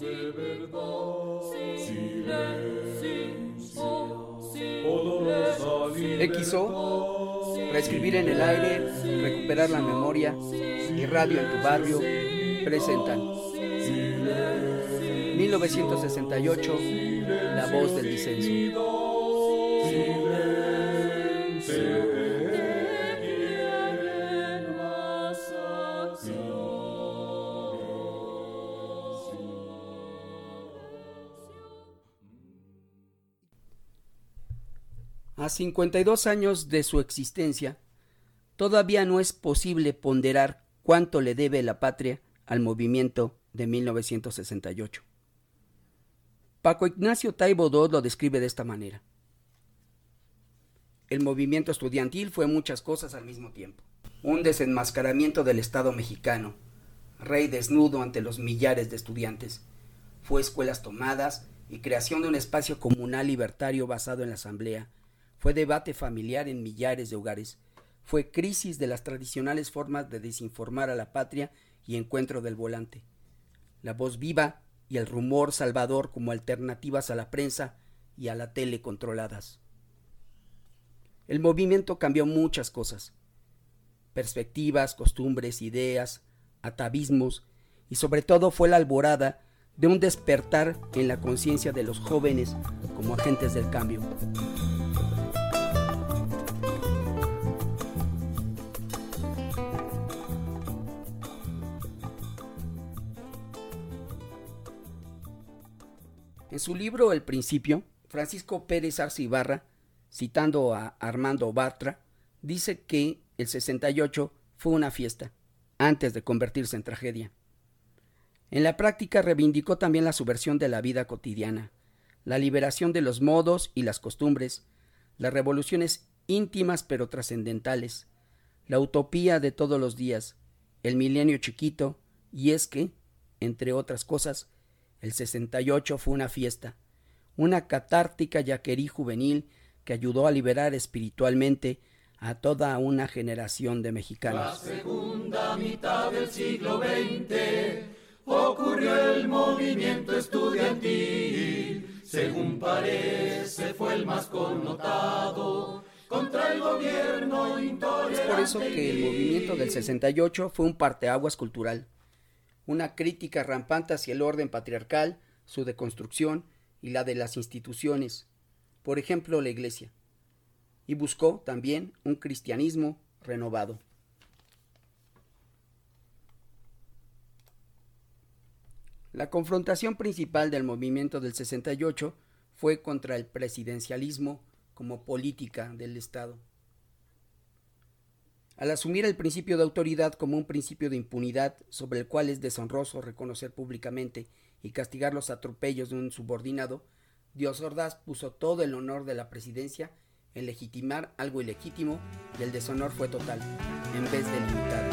de verdad. XO, reescribir en el aire, recuperar la memoria. Y radio en tu barrio. Presentan. 1968, La voz del disenso. A 52 años de su existencia, todavía no es posible ponderar cuánto le debe la patria al movimiento de 1968. Paco Ignacio Taibo II lo describe de esta manera. El movimiento estudiantil fue muchas cosas al mismo tiempo. Un desenmascaramiento del Estado mexicano, rey desnudo ante los millares de estudiantes. Fue escuelas tomadas y creación de un espacio comunal libertario basado en la asamblea, fue debate familiar en millares de hogares. Fue crisis de las tradicionales formas de desinformar a la patria y encuentro del volante. La voz viva y el rumor salvador como alternativas a la prensa y a la tele controladas. El movimiento cambió muchas cosas. Perspectivas, costumbres, ideas, atavismos y sobre todo fue la alborada de un despertar en la conciencia de los jóvenes como agentes del cambio. En su libro El Principio, Francisco Pérez Arcibarra, citando a Armando Bartra, dice que el 68 fue una fiesta, antes de convertirse en tragedia. En la práctica reivindicó también la subversión de la vida cotidiana, la liberación de los modos y las costumbres, las revoluciones íntimas pero trascendentales, la utopía de todos los días, el milenio chiquito, y es que, entre otras cosas, el 68 fue una fiesta, una catártica yaquerí juvenil que ayudó a liberar espiritualmente a toda una generación de mexicanos. La segunda mitad del siglo XX ocurrió el movimiento estudiantil. Según parece, fue el más connotado contra el gobierno intolerante. Es por eso que el movimiento del 68 fue un parteaguas cultural una crítica rampante hacia el orden patriarcal, su deconstrucción y la de las instituciones, por ejemplo la Iglesia, y buscó también un cristianismo renovado. La confrontación principal del movimiento del 68 fue contra el presidencialismo como política del Estado. Al asumir el principio de autoridad como un principio de impunidad sobre el cual es deshonroso reconocer públicamente y castigar los atropellos de un subordinado, Dios Ordaz puso todo el honor de la presidencia en legitimar algo ilegítimo y el deshonor fue total, en vez de limitado.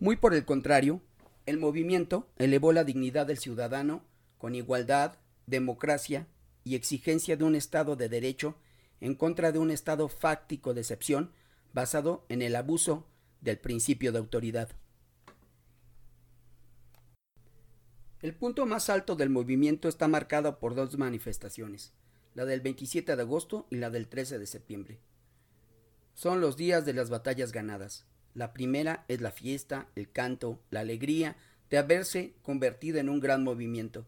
Muy por el contrario, el movimiento elevó la dignidad del ciudadano con igualdad, democracia y exigencia de un Estado de derecho en contra de un Estado fáctico de excepción basado en el abuso del principio de autoridad. El punto más alto del movimiento está marcado por dos manifestaciones, la del 27 de agosto y la del 13 de septiembre. Son los días de las batallas ganadas. La primera es la fiesta, el canto, la alegría de haberse convertido en un gran movimiento,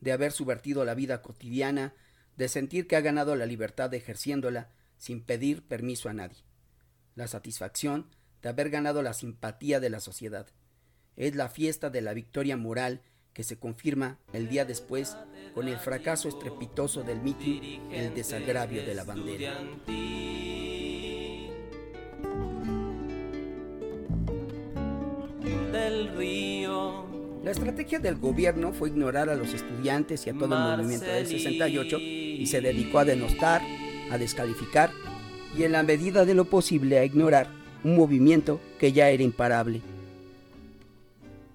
de haber subvertido la vida cotidiana, de sentir que ha ganado la libertad ejerciéndola sin pedir permiso a nadie. La satisfacción de haber ganado la simpatía de la sociedad. Es la fiesta de la victoria moral que se confirma el día después con el fracaso estrepitoso del mitin, el desagravio de la bandera. La estrategia del gobierno fue ignorar a los estudiantes y a todo el movimiento del 68 y se dedicó a denostar, a descalificar y en la medida de lo posible a ignorar un movimiento que ya era imparable.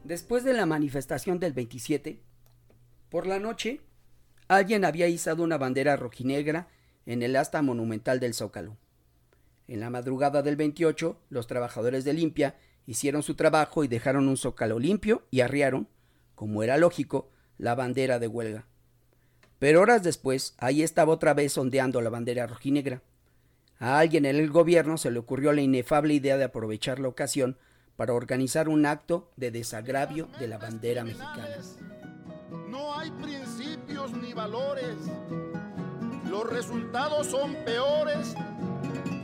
Después de la manifestación del 27, por la noche, alguien había izado una bandera rojinegra en el asta monumental del Zócalo. En la madrugada del 28, los trabajadores de limpia hicieron su trabajo y dejaron un zócalo limpio y arriaron, como era lógico, la bandera de huelga. Pero horas después, ahí estaba otra vez ondeando la bandera rojinegra. A alguien en el gobierno se le ocurrió la inefable idea de aprovechar la ocasión para organizar un acto de desagravio de la bandera mexicana. No hay principios ni valores. Los resultados son peores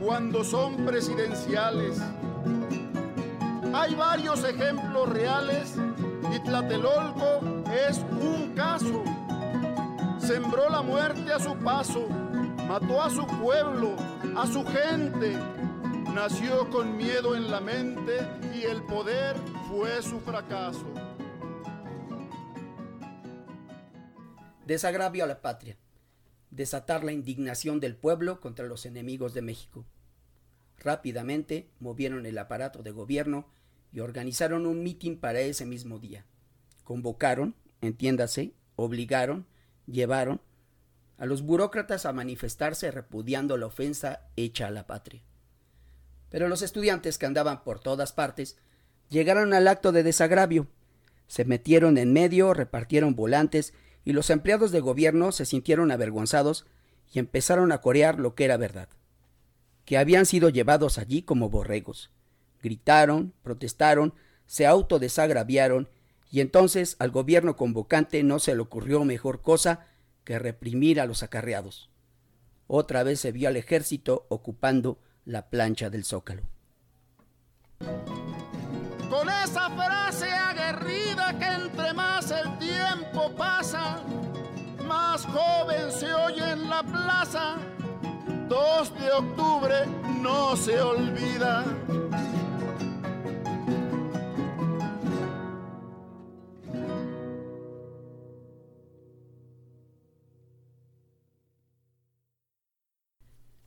cuando son presidenciales. Hay varios ejemplos reales y Tlatelolco es un caso. Sembró la muerte a su paso, mató a su pueblo, a su gente. Nació con miedo en la mente y el poder fue su fracaso. Desagravio a la patria. Desatar la indignación del pueblo contra los enemigos de México. Rápidamente movieron el aparato de gobierno y organizaron un mitin para ese mismo día. Convocaron, entiéndase, obligaron, llevaron a los burócratas a manifestarse repudiando la ofensa hecha a la patria. Pero los estudiantes que andaban por todas partes llegaron al acto de desagravio, se metieron en medio, repartieron volantes y los empleados de gobierno se sintieron avergonzados y empezaron a corear lo que era verdad, que habían sido llevados allí como borregos. Gritaron, protestaron, se autodesagraviaron y entonces al gobierno convocante no se le ocurrió mejor cosa que reprimir a los acarreados. Otra vez se vio al ejército ocupando la plancha del zócalo. Con esa frase aguerrida que entre más el tiempo pasa, más joven se oye en la plaza. 2 de octubre no se olvida.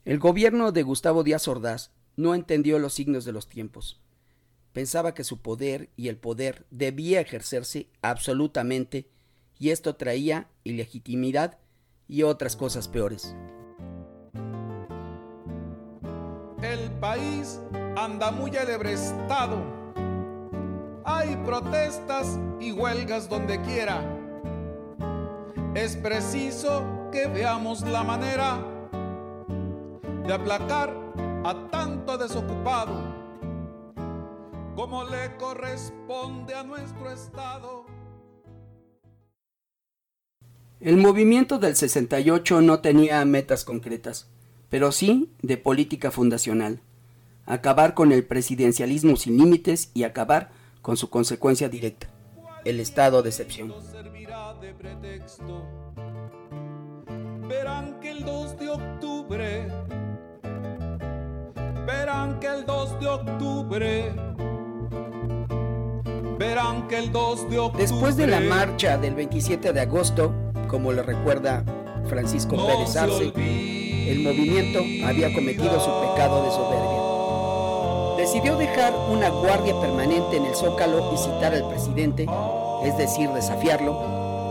El gobierno de Gustavo Díaz Ordaz no entendió los signos de los tiempos. Pensaba que su poder y el poder debía ejercerse absolutamente y esto traía ilegitimidad y otras cosas peores. El país anda muy alebrestado. Hay protestas y huelgas donde quiera. Es preciso que veamos la manera de aplacar a tanto desocupado como le corresponde a nuestro Estado. El movimiento del 68 no tenía metas concretas, pero sí de política fundacional. Acabar con el presidencialismo sin límites y acabar con su consecuencia directa, el estado de excepción. Verán que el 2 de octubre verán que el 2 de octubre verán que el 2 de octubre Después de la marcha del 27 de agosto, como lo recuerda Francisco Pérez Arce, el movimiento había cometido su pecado de soberbia. Decidió dejar una guardia permanente en el Zócalo y citar al presidente, es decir, desafiarlo,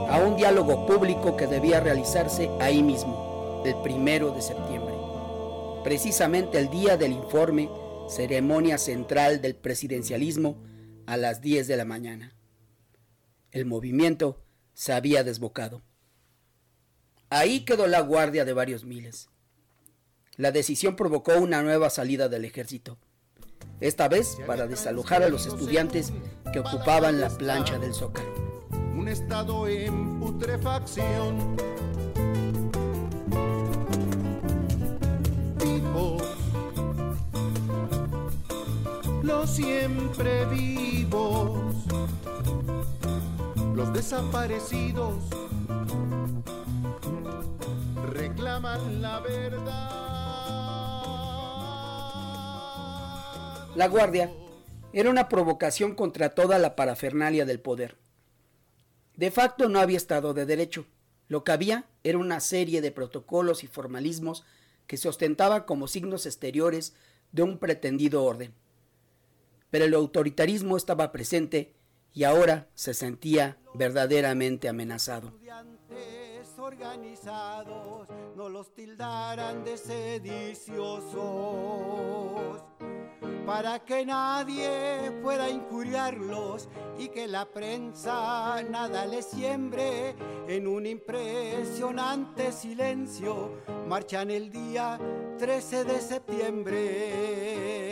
a un diálogo público que debía realizarse ahí mismo, el primero de septiembre precisamente el día del informe, ceremonia central del presidencialismo, a las 10 de la mañana. El movimiento se había desbocado. Ahí quedó la guardia de varios miles. La decisión provocó una nueva salida del ejército, esta vez para desalojar a los estudiantes que ocupaban la plancha del zócalo. Un estado en putrefacción siempre vivos, los desaparecidos reclaman la verdad. La Guardia era una provocación contra toda la parafernalia del poder. De facto no había Estado de Derecho. Lo que había era una serie de protocolos y formalismos que se ostentaba como signos exteriores de un pretendido orden. Pero el autoritarismo estaba presente y ahora se sentía verdaderamente amenazado. organizados no los tildaran de sediciosos, para que nadie pueda incuriarlos y que la prensa nada les siembre en un impresionante silencio, marchan el día 13 de septiembre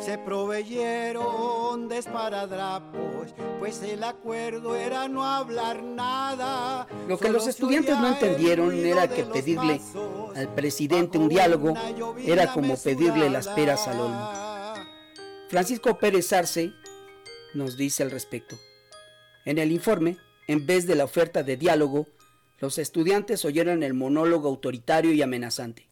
se proveyeron de esparadrapos, pues el acuerdo era no hablar nada. Lo que los estudiantes no entendieron era que pedirle al presidente un diálogo era como pedirle las peras al olmo. Francisco Pérez Arce nos dice al respecto. En el informe, en vez de la oferta de diálogo, los estudiantes oyeron el monólogo autoritario y amenazante.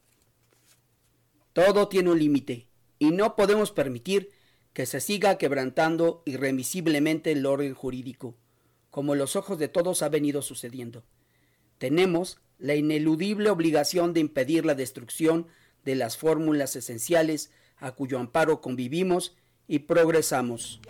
Todo tiene un límite y no podemos permitir que se siga quebrantando irremisiblemente el orden jurídico, como los ojos de todos ha venido sucediendo. Tenemos la ineludible obligación de impedir la destrucción de las fórmulas esenciales a cuyo amparo convivimos y progresamos.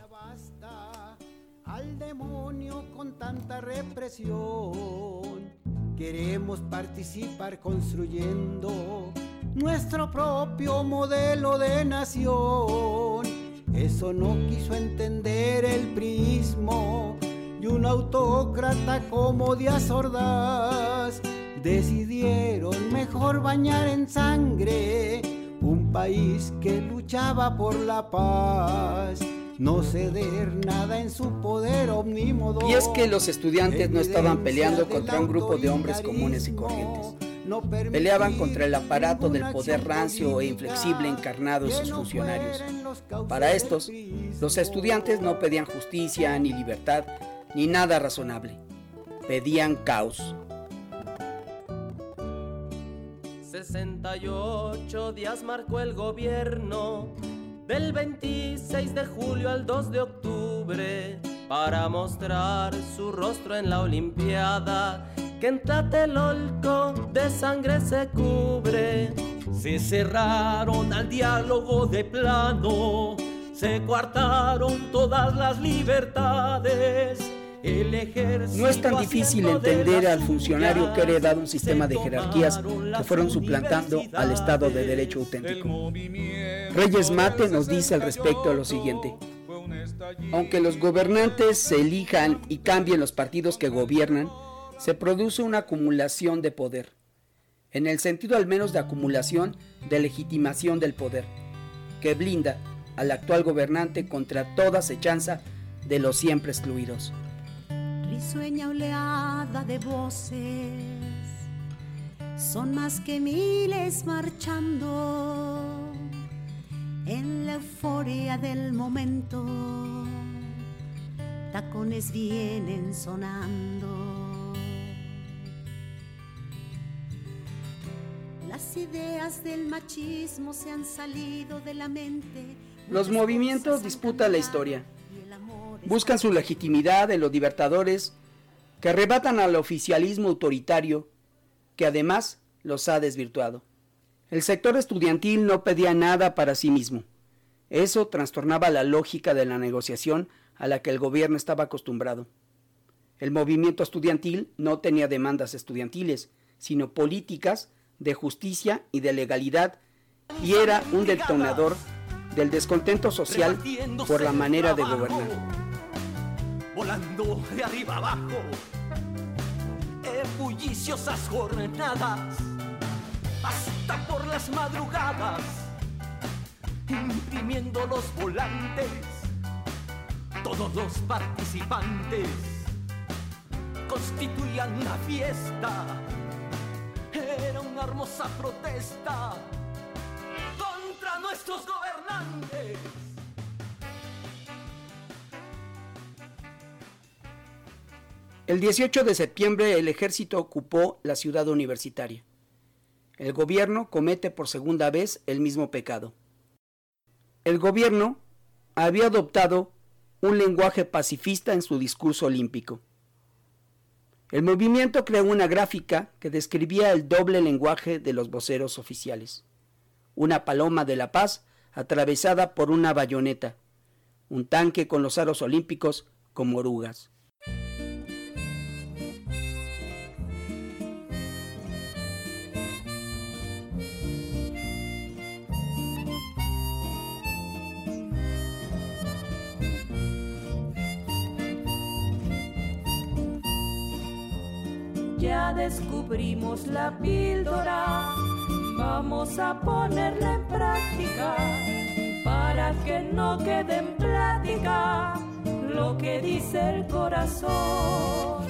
Al demonio con tanta represión. Queremos participar construyendo nuestro propio modelo de nación. Eso no quiso entender el prismo y un autócrata como Díaz Ordaz decidieron mejor bañar en sangre un país que luchaba por la paz. No ceder nada en su poder omnímodo. Y es que los estudiantes no estaban peleando contra un grupo de hombres comunes y corrientes Peleaban contra el aparato del poder rancio e inflexible encarnado en sus funcionarios. Para estos, los estudiantes no pedían justicia ni libertad ni nada razonable. Pedían caos. 68 días marcó el gobierno del 26 de julio al 2 de octubre para mostrar su rostro en la Olimpiada que en Tlatelolco de sangre se cubre. Se cerraron al diálogo de plano, se coartaron todas las libertades. No es tan difícil entender al funcionario que ha heredado un sistema de jerarquías que fueron suplantando al Estado de Derecho auténtico. Reyes Mate nos dice al respecto lo siguiente. Aunque los gobernantes se elijan y cambien los partidos que gobiernan, se produce una acumulación de poder, en el sentido al menos de acumulación de legitimación del poder, que blinda al actual gobernante contra toda acechanza de los siempre excluidos. Risueña oleada de voces, son más que miles marchando en la euforia del momento. Tacones vienen sonando Las ideas del machismo se han salido de la mente. Los movimientos disputan la historia. Buscan su legitimidad en los libertadores que arrebatan al oficialismo autoritario que además los ha desvirtuado. El sector estudiantil no pedía nada para sí mismo. Eso trastornaba la lógica de la negociación a la que el gobierno estaba acostumbrado. El movimiento estudiantil no tenía demandas estudiantiles, sino políticas de justicia y de legalidad y era un detonador del descontento social por la manera de gobernar. Volando de arriba abajo, en bulliciosas jornadas, hasta por las madrugadas, imprimiendo los volantes, todos los participantes constituían una fiesta hermosa protesta contra nuestros gobernantes. El 18 de septiembre el ejército ocupó la ciudad universitaria. El gobierno comete por segunda vez el mismo pecado. El gobierno había adoptado un lenguaje pacifista en su discurso olímpico. El movimiento creó una gráfica que describía el doble lenguaje de los voceros oficiales. Una paloma de la paz atravesada por una bayoneta, un tanque con los aros olímpicos como orugas. Descubrimos la píldora, vamos a ponerla en práctica para que no quede en plática lo que dice el corazón.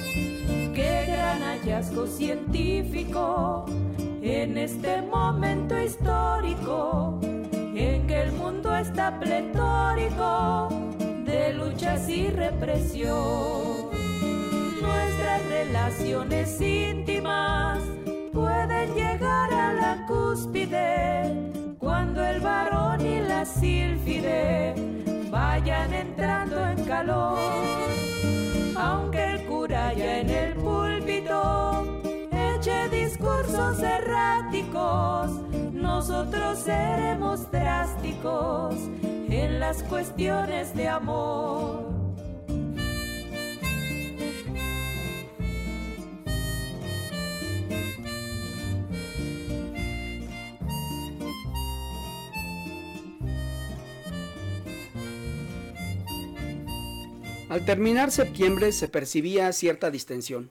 Qué gran hallazgo científico en este momento histórico en que el mundo está pletórico de luchas y represión. Relaciones íntimas pueden llegar a la cúspide cuando el varón y la sílfide vayan entrando en calor. Aunque el cura ya en el púlpito eche discursos erráticos, nosotros seremos drásticos en las cuestiones de amor. Al terminar septiembre se percibía cierta distensión.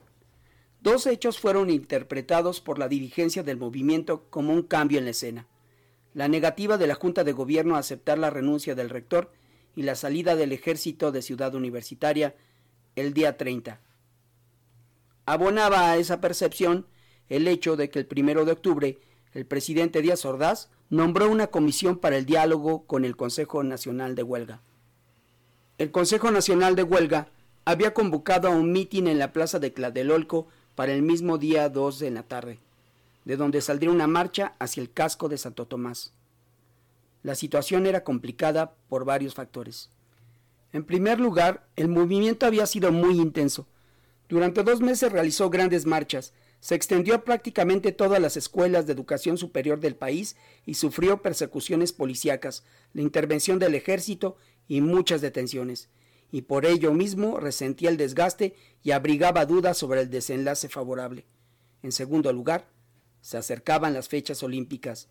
Dos hechos fueron interpretados por la dirigencia del movimiento como un cambio en la escena. La negativa de la Junta de Gobierno a aceptar la renuncia del rector y la salida del ejército de Ciudad Universitaria el día 30. Abonaba a esa percepción el hecho de que el primero de octubre el presidente Díaz Ordaz nombró una comisión para el diálogo con el Consejo Nacional de Huelga. El Consejo Nacional de Huelga había convocado a un mitin en la plaza de Cladelolco para el mismo día 2 de la tarde, de donde saldría una marcha hacia el casco de Santo Tomás. La situación era complicada por varios factores. En primer lugar, el movimiento había sido muy intenso. Durante dos meses realizó grandes marchas, se extendió prácticamente todas las escuelas de educación superior del país y sufrió persecuciones policíacas, la intervención del ejército y muchas detenciones, y por ello mismo resentía el desgaste y abrigaba dudas sobre el desenlace favorable. En segundo lugar, se acercaban las fechas olímpicas.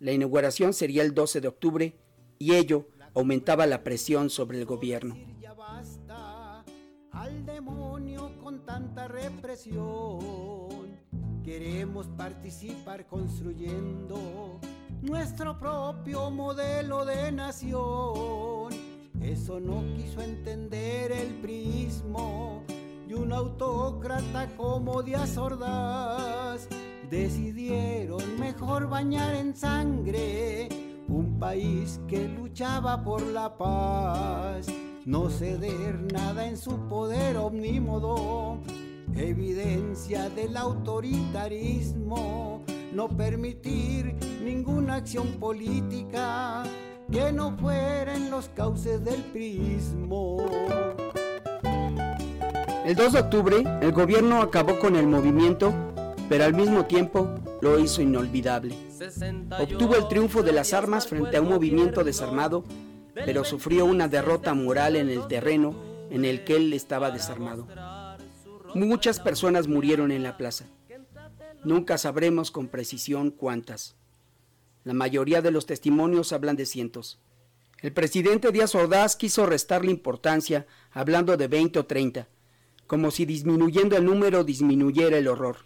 La inauguración sería el 12 de octubre y ello aumentaba la presión sobre el gobierno. Queremos participar construyendo nuestro propio modelo de nación eso no quiso entender el prismo y un autócrata como Díaz Ordaz. Decidieron mejor bañar en sangre un país que luchaba por la paz, no ceder nada en su poder omnímodo, evidencia del autoritarismo, no permitir ninguna acción política que no los cauces del prismo. El 2 de octubre, el gobierno acabó con el movimiento, pero al mismo tiempo lo hizo inolvidable. Obtuvo el triunfo de las armas frente a un movimiento desarmado, pero sufrió una derrota moral en el terreno en el que él estaba desarmado. Muchas personas murieron en la plaza. Nunca sabremos con precisión cuántas. La mayoría de los testimonios hablan de cientos. El presidente Díaz Ordaz quiso restarle importancia hablando de 20 o 30, como si disminuyendo el número disminuyera el horror.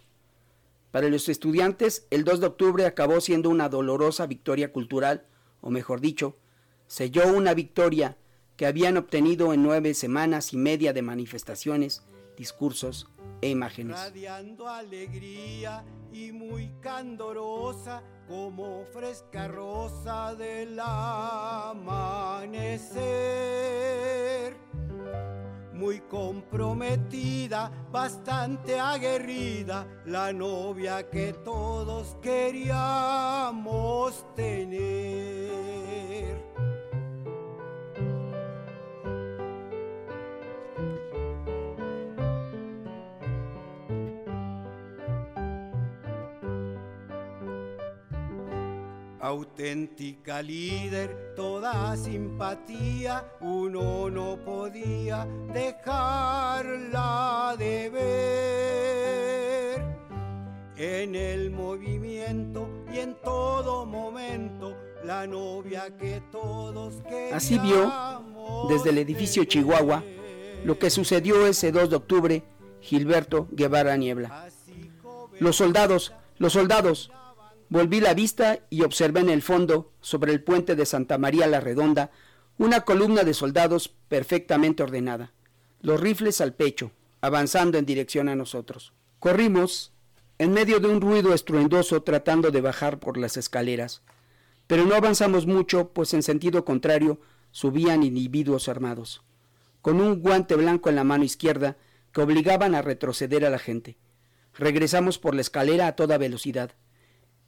Para los estudiantes, el 2 de octubre acabó siendo una dolorosa victoria cultural, o mejor dicho, selló una victoria que habían obtenido en nueve semanas y media de manifestaciones, discursos e imágenes. Como fresca rosa del amanecer. Muy comprometida, bastante aguerrida, la novia que todos queríamos tener. Auténtica líder, toda simpatía, uno no podía dejarla de ver. En el movimiento y en todo momento, la novia que todos Así vio, desde el edificio Chihuahua, lo que sucedió ese 2 de octubre, Gilberto Guevara Niebla. Los soldados, los soldados. Volví la vista y observé en el fondo, sobre el puente de Santa María la Redonda, una columna de soldados perfectamente ordenada, los rifles al pecho, avanzando en dirección a nosotros. Corrimos en medio de un ruido estruendoso tratando de bajar por las escaleras, pero no avanzamos mucho, pues en sentido contrario subían individuos armados, con un guante blanco en la mano izquierda que obligaban a retroceder a la gente. Regresamos por la escalera a toda velocidad.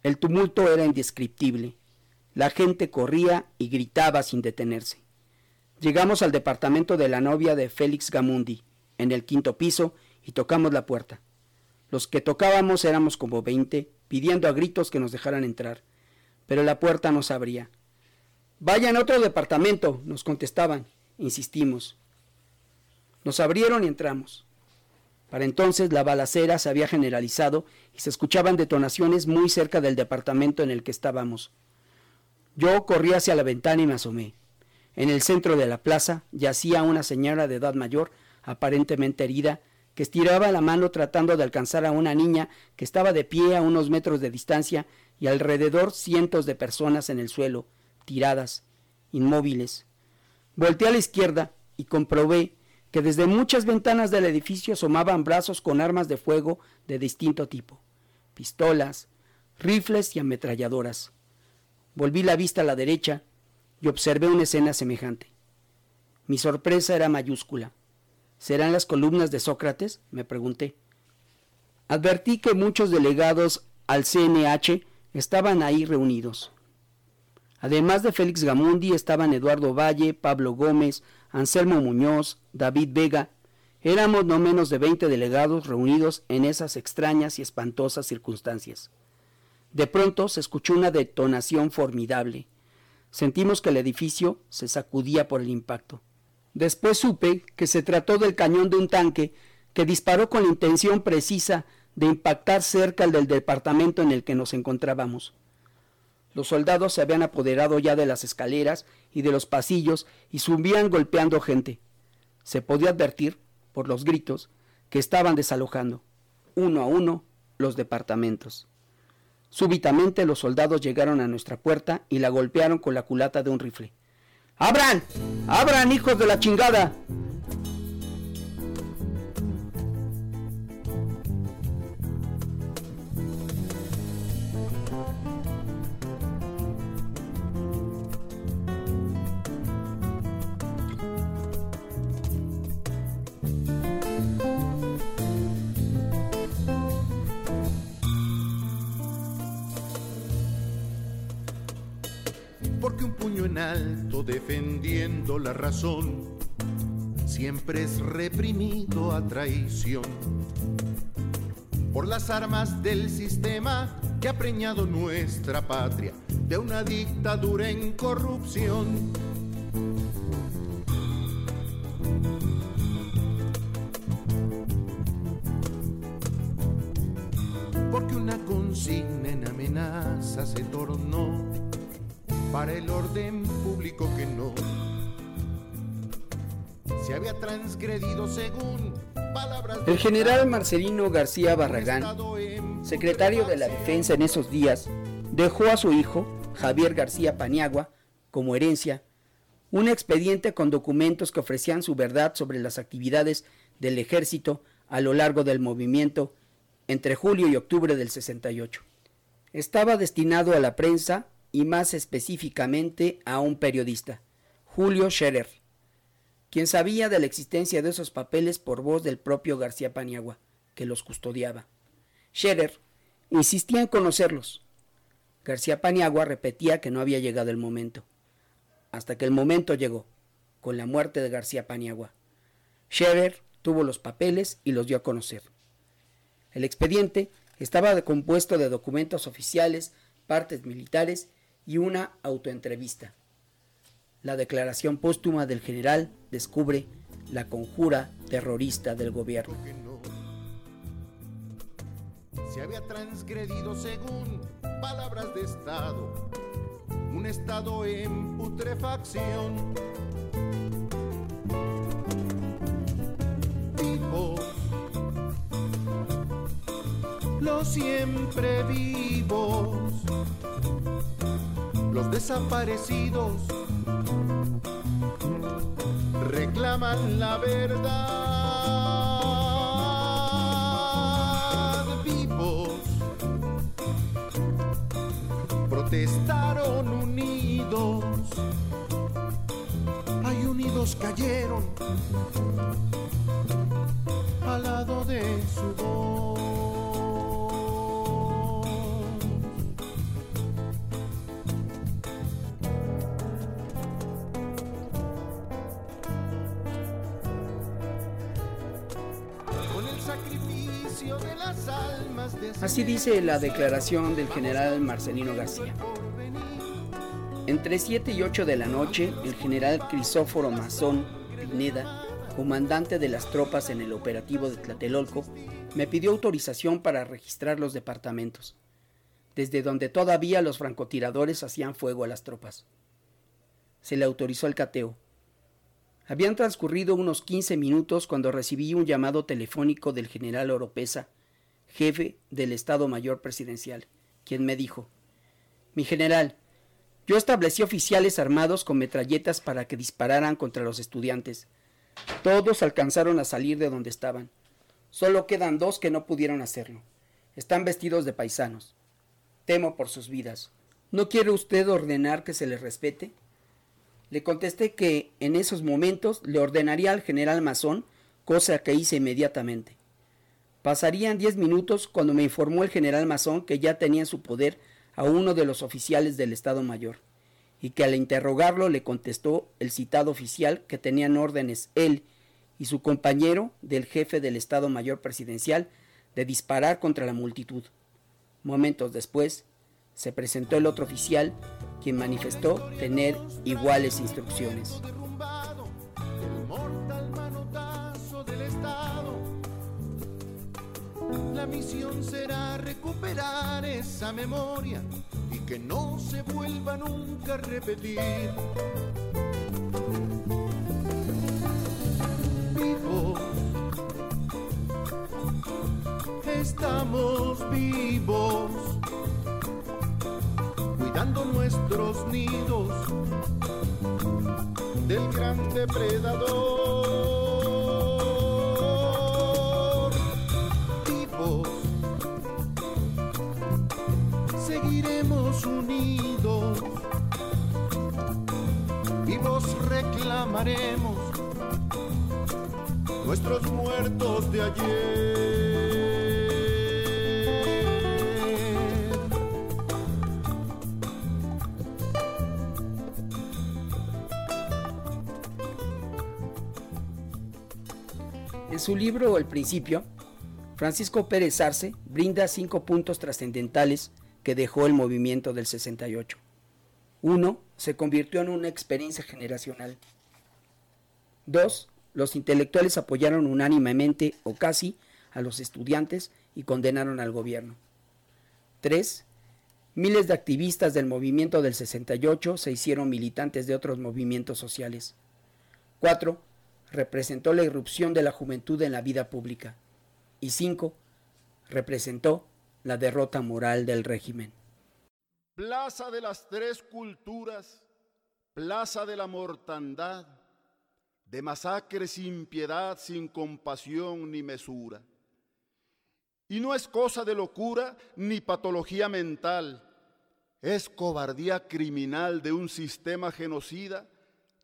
El tumulto era indescriptible. La gente corría y gritaba sin detenerse. Llegamos al departamento de la novia de Félix Gamundi, en el quinto piso, y tocamos la puerta. Los que tocábamos éramos como veinte, pidiendo a gritos que nos dejaran entrar, pero la puerta no se abría. Vayan a otro departamento, nos contestaban. Insistimos. Nos abrieron y entramos. Para entonces la balacera se había generalizado y se escuchaban detonaciones muy cerca del departamento en el que estábamos. Yo corrí hacia la ventana y me asomé. En el centro de la plaza yacía una señora de edad mayor, aparentemente herida, que estiraba la mano tratando de alcanzar a una niña que estaba de pie a unos metros de distancia y alrededor cientos de personas en el suelo, tiradas, inmóviles. Volté a la izquierda y comprobé que desde muchas ventanas del edificio asomaban brazos con armas de fuego de distinto tipo, pistolas, rifles y ametralladoras. Volví la vista a la derecha y observé una escena semejante. Mi sorpresa era mayúscula. ¿Serán las columnas de Sócrates? me pregunté. Advertí que muchos delegados al CNH estaban ahí reunidos. Además de Félix Gamundi estaban Eduardo Valle, Pablo Gómez, Anselmo Muñoz, David Vega. Éramos no menos de 20 delegados reunidos en esas extrañas y espantosas circunstancias. De pronto se escuchó una detonación formidable. Sentimos que el edificio se sacudía por el impacto. Después supe que se trató del cañón de un tanque que disparó con la intención precisa de impactar cerca del departamento en el que nos encontrábamos. Los soldados se habían apoderado ya de las escaleras y de los pasillos y subían golpeando gente. Se podía advertir, por los gritos, que estaban desalojando, uno a uno, los departamentos. Súbitamente los soldados llegaron a nuestra puerta y la golpearon con la culata de un rifle. ¡Abran! ¡Abran, hijos de la chingada! La razón siempre es reprimido a traición. Por las armas del sistema que ha preñado nuestra patria de una dictadura en corrupción. Porque una consigna en amenaza se tornó para el orden se había transgredido según palabras El general Marcelino García Barragán, secretario de la Defensa en esos días, dejó a su hijo, Javier García Paniagua, como herencia, un expediente con documentos que ofrecían su verdad sobre las actividades del ejército a lo largo del movimiento entre julio y octubre del 68. Estaba destinado a la prensa y más específicamente a un periodista, Julio Scherer, quien sabía de la existencia de esos papeles por voz del propio García Paniagua, que los custodiaba. Scherer insistía en conocerlos. García Paniagua repetía que no había llegado el momento, hasta que el momento llegó, con la muerte de García Paniagua. Scherer tuvo los papeles y los dio a conocer. El expediente estaba compuesto de documentos oficiales, partes militares y una autoentrevista. La declaración póstuma del general descubre la conjura terrorista del gobierno. se había transgredido según palabras de Estado, un Estado en putrefacción. Pero siempre vivos. Los desaparecidos reclaman la verdad. Vivos protestaron unidos. Ay, unidos cayeron Así dice la declaración del general Marcelino García. Entre 7 y 8 de la noche, el general Crisóforo Mazón Pineda, comandante de las tropas en el operativo de Tlatelolco, me pidió autorización para registrar los departamentos, desde donde todavía los francotiradores hacían fuego a las tropas. Se le autorizó el cateo. Habían transcurrido unos 15 minutos cuando recibí un llamado telefónico del general Oropesa, jefe del Estado Mayor Presidencial, quien me dijo, Mi general, yo establecí oficiales armados con metralletas para que dispararan contra los estudiantes. Todos alcanzaron a salir de donde estaban. Solo quedan dos que no pudieron hacerlo. Están vestidos de paisanos. Temo por sus vidas. ¿No quiere usted ordenar que se les respete? Le contesté que en esos momentos le ordenaría al general Mazón, cosa que hice inmediatamente. Pasarían diez minutos cuando me informó el general Mazón que ya tenía en su poder a uno de los oficiales del Estado Mayor, y que al interrogarlo le contestó el citado oficial que tenían órdenes él y su compañero del jefe del Estado Mayor Presidencial de disparar contra la multitud. Momentos después, se presentó el otro oficial, quien manifestó tener iguales instrucciones. Misión será recuperar esa memoria y que no se vuelva nunca a repetir. Vivos, estamos vivos, cuidando nuestros nidos del gran depredador. Seguiremos unidos. Vivos reclamaremos nuestros muertos de ayer. En su libro El Principio, Francisco Pérez Arce brinda cinco puntos trascendentales que dejó el movimiento del 68. Uno, se convirtió en una experiencia generacional. Dos, los intelectuales apoyaron unánimemente o casi a los estudiantes y condenaron al gobierno. 3. Miles de activistas del movimiento del 68 se hicieron militantes de otros movimientos sociales. 4. Representó la irrupción de la juventud en la vida pública. Y 5. Representó la derrota moral del régimen. Plaza de las tres culturas, plaza de la mortandad, de masacre sin piedad, sin compasión ni mesura. Y no es cosa de locura ni patología mental, es cobardía criminal de un sistema genocida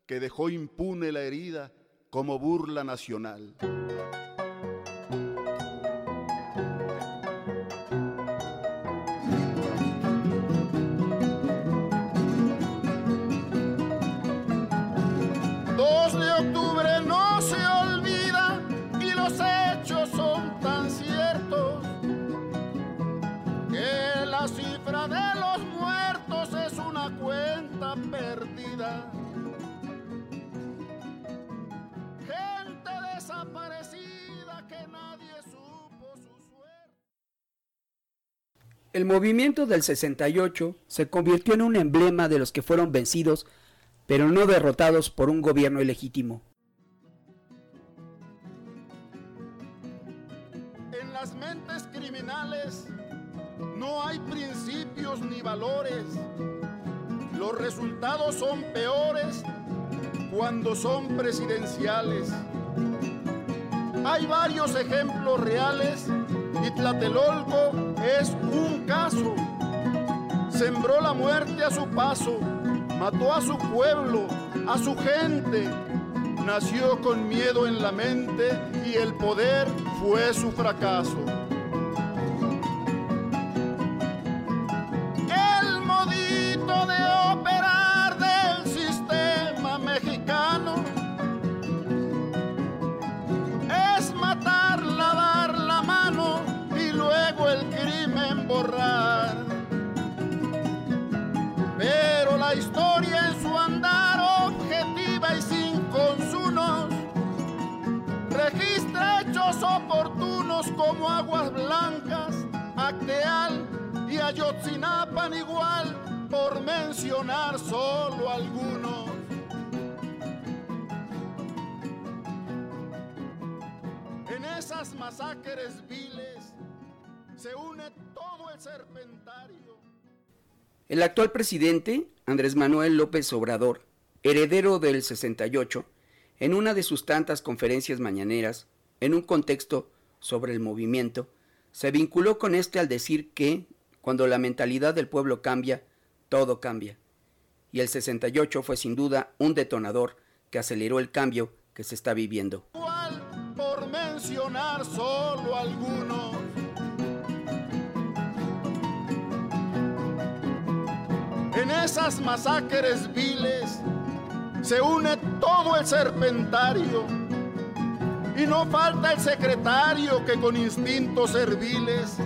que dejó impune la herida como burla nacional. El movimiento del 68 se convirtió en un emblema de los que fueron vencidos, pero no derrotados por un gobierno ilegítimo. En las mentes criminales hay principios ni valores. Los resultados son peores cuando son presidenciales. Hay varios ejemplos reales y Tlatelolco es un caso. Sembró la muerte a su paso, mató a su pueblo, a su gente. Nació con miedo en la mente y el poder fue su fracaso. Acteal y Ayotzinapan igual, por mencionar solo algunos. En esas masacres viles se une todo el serpentario. El actual presidente, Andrés Manuel López Obrador, heredero del 68, en una de sus tantas conferencias mañaneras, en un contexto sobre el movimiento, se vinculó con este al decir que, cuando la mentalidad del pueblo cambia, todo cambia. Y el 68 fue sin duda un detonador que aceleró el cambio que se está viviendo. Por mencionar solo algunos. En esas masacres viles se une todo el serpentario y no falta el secretario que con instintos serviles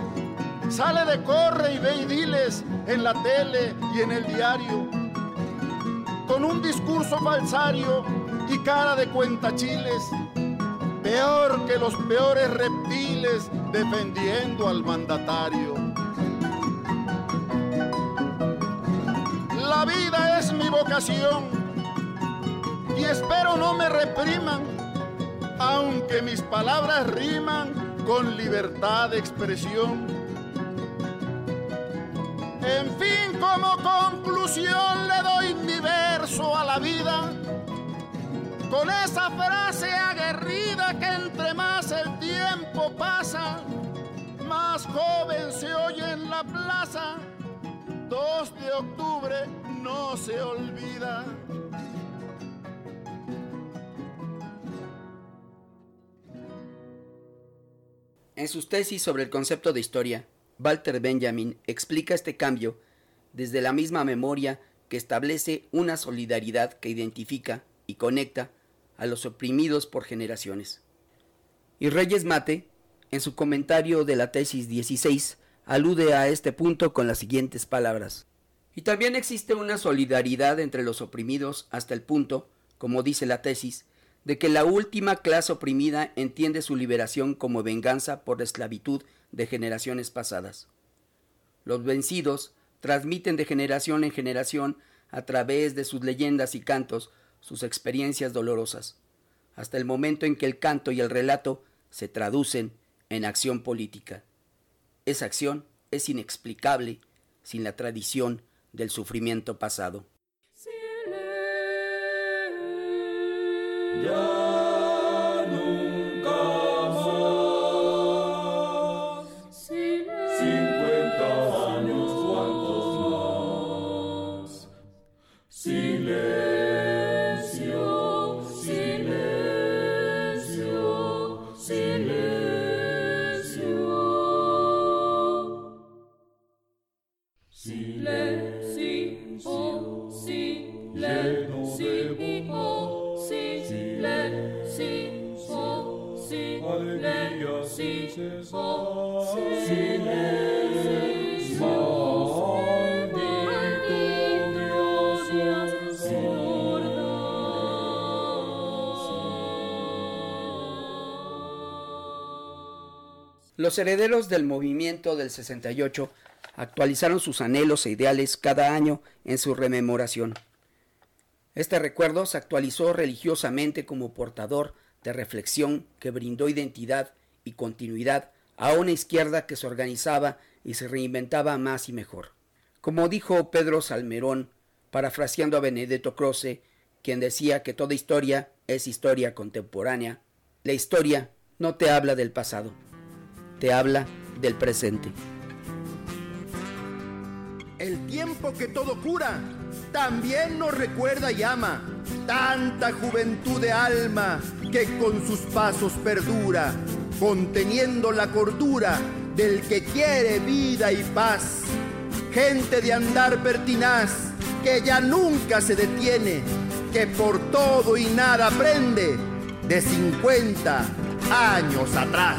sale de corre y ve y diles en la tele y en el diario con un discurso falsario y cara de cuentachiles, peor que los peores reptiles defendiendo al mandatario. La vida es mi vocación y espero no me repriman, aunque mis palabras riman con libertad de expresión. En fin, como conclusión le doy mi verso a la vida, con esa frase aguerrida que entre más el tiempo pasa, más joven se oye en la plaza. 2 de octubre no se olvida. En sus tesis sobre el concepto de historia, Walter Benjamin explica este cambio desde la misma memoria que establece una solidaridad que identifica y conecta a los oprimidos por generaciones. Y Reyes Mate, en su comentario de la tesis 16, alude a este punto con las siguientes palabras. Y también existe una solidaridad entre los oprimidos hasta el punto, como dice la tesis, de que la última clase oprimida entiende su liberación como venganza por la esclavitud de generaciones pasadas. Los vencidos transmiten de generación en generación, a través de sus leyendas y cantos, sus experiencias dolorosas, hasta el momento en que el canto y el relato se traducen en acción política. Esa acción es inexplicable sin la tradición del sufrimiento pasado. Ya Los herederos del movimiento del 68 actualizaron sus anhelos e ideales cada año en su rememoración. Este recuerdo se actualizó religiosamente como portador de reflexión que brindó identidad y continuidad a una izquierda que se organizaba y se reinventaba más y mejor. Como dijo Pedro Salmerón, parafraseando a Benedetto Croce, quien decía que toda historia es historia contemporánea, la historia no te habla del pasado, te habla del presente. El tiempo que todo cura también nos recuerda y ama. Tanta juventud de alma que con sus pasos perdura, conteniendo la cordura del que quiere vida y paz. Gente de andar pertinaz que ya nunca se detiene, que por todo y nada aprende de 50 años atrás.